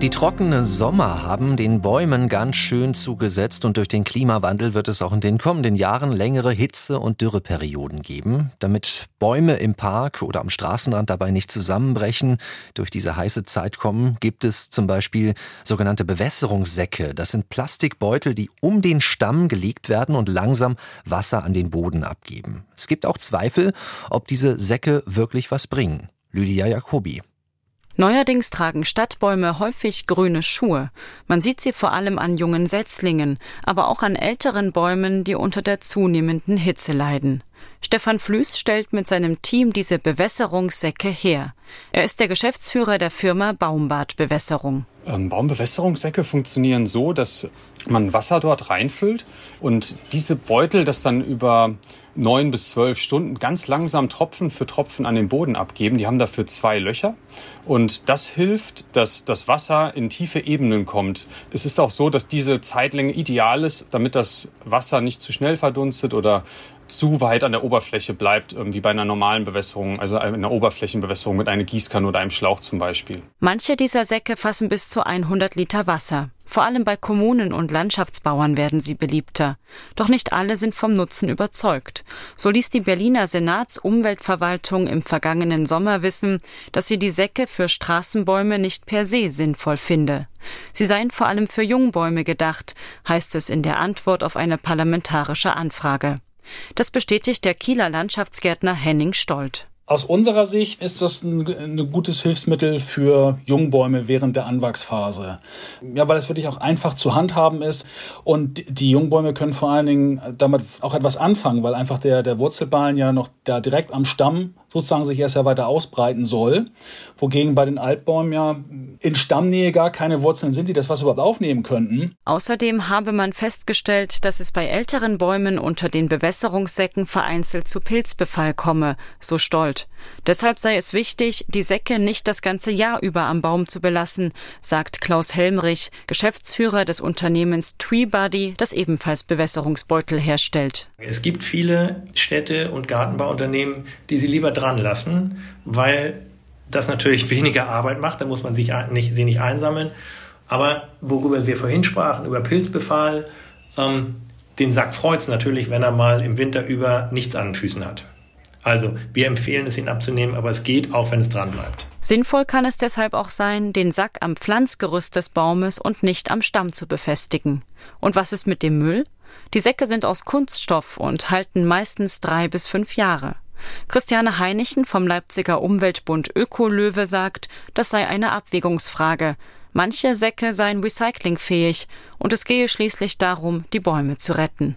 Die trockene Sommer haben den Bäumen ganz schön zugesetzt und durch den Klimawandel wird es auch in den kommenden Jahren längere Hitze- und Dürreperioden geben. Damit Bäume im Park oder am Straßenrand dabei nicht zusammenbrechen, durch diese heiße Zeit kommen, gibt es zum Beispiel sogenannte Bewässerungssäcke. Das sind Plastikbeutel, die um den Stamm gelegt werden und langsam Wasser an den Boden abgeben. Es gibt auch Zweifel, ob diese Säcke wirklich was bringen. Lydia Jacobi. Neuerdings tragen Stadtbäume häufig grüne Schuhe. Man sieht sie vor allem an jungen Setzlingen, aber auch an älteren Bäumen, die unter der zunehmenden Hitze leiden. Stefan Flüß stellt mit seinem Team diese Bewässerungssäcke her. Er ist der Geschäftsführer der Firma Baumbad Bewässerung. Ähm, Baumbewässerungssäcke funktionieren so, dass man Wasser dort reinfüllt und diese Beutel das dann über neun bis zwölf Stunden ganz langsam Tropfen für Tropfen an den Boden abgeben. Die haben dafür zwei Löcher und das hilft, dass das Wasser in tiefe Ebenen kommt. Es ist auch so, dass diese Zeitlänge ideal ist, damit das Wasser nicht zu schnell verdunstet oder zu weit an der Oberfläche bleibt, wie bei einer normalen Bewässerung, also einer Oberflächenbewässerung mit einer Gießkanne oder einem Schlauch zum Beispiel. Manche dieser Säcke fassen bis zu 100 Liter Wasser. Vor allem bei Kommunen und Landschaftsbauern werden sie beliebter. Doch nicht alle sind vom Nutzen überzeugt. So ließ die Berliner Senatsumweltverwaltung im vergangenen Sommer wissen, dass sie die Säcke für Straßenbäume nicht per se sinnvoll finde. Sie seien vor allem für Jungbäume gedacht, heißt es in der Antwort auf eine parlamentarische Anfrage. Das bestätigt der Kieler Landschaftsgärtner Henning Stolt. Aus unserer Sicht ist das ein, ein, gutes Hilfsmittel für Jungbäume während der Anwachsphase. Ja, weil es wirklich auch einfach zu handhaben ist und die Jungbäume können vor allen Dingen damit auch etwas anfangen, weil einfach der, der Wurzelballen ja noch da direkt am Stamm sozusagen sich erst ja weiter ausbreiten soll. Wogegen bei den Altbäumen ja in Stammnähe gar keine Wurzeln sind, die das was überhaupt aufnehmen könnten. Außerdem habe man festgestellt, dass es bei älteren Bäumen unter den Bewässerungssäcken vereinzelt zu Pilzbefall komme, so Stolt. Deshalb sei es wichtig, die Säcke nicht das ganze Jahr über am Baum zu belassen, sagt Klaus Helmrich, Geschäftsführer des Unternehmens Treebuddy, das ebenfalls Bewässerungsbeutel herstellt. Es gibt viele Städte und Gartenbauunternehmen, die sie lieber dran lassen, weil das natürlich weniger Arbeit macht, da muss man sich nicht, sie nicht einsammeln. Aber worüber wir vorhin sprachen, über Pilzbefall, ähm, den Sack freut es natürlich, wenn er mal im Winter über nichts an den Füßen hat. Also wir empfehlen es, ihn abzunehmen, aber es geht auch, wenn es dran bleibt. Sinnvoll kann es deshalb auch sein, den Sack am Pflanzgerüst des Baumes und nicht am Stamm zu befestigen. Und was ist mit dem Müll? Die Säcke sind aus Kunststoff und halten meistens drei bis fünf Jahre. Christiane Heinichen vom Leipziger Umweltbund Ökolöwe sagt, das sei eine Abwägungsfrage. Manche Säcke seien recyclingfähig und es gehe schließlich darum, die Bäume zu retten.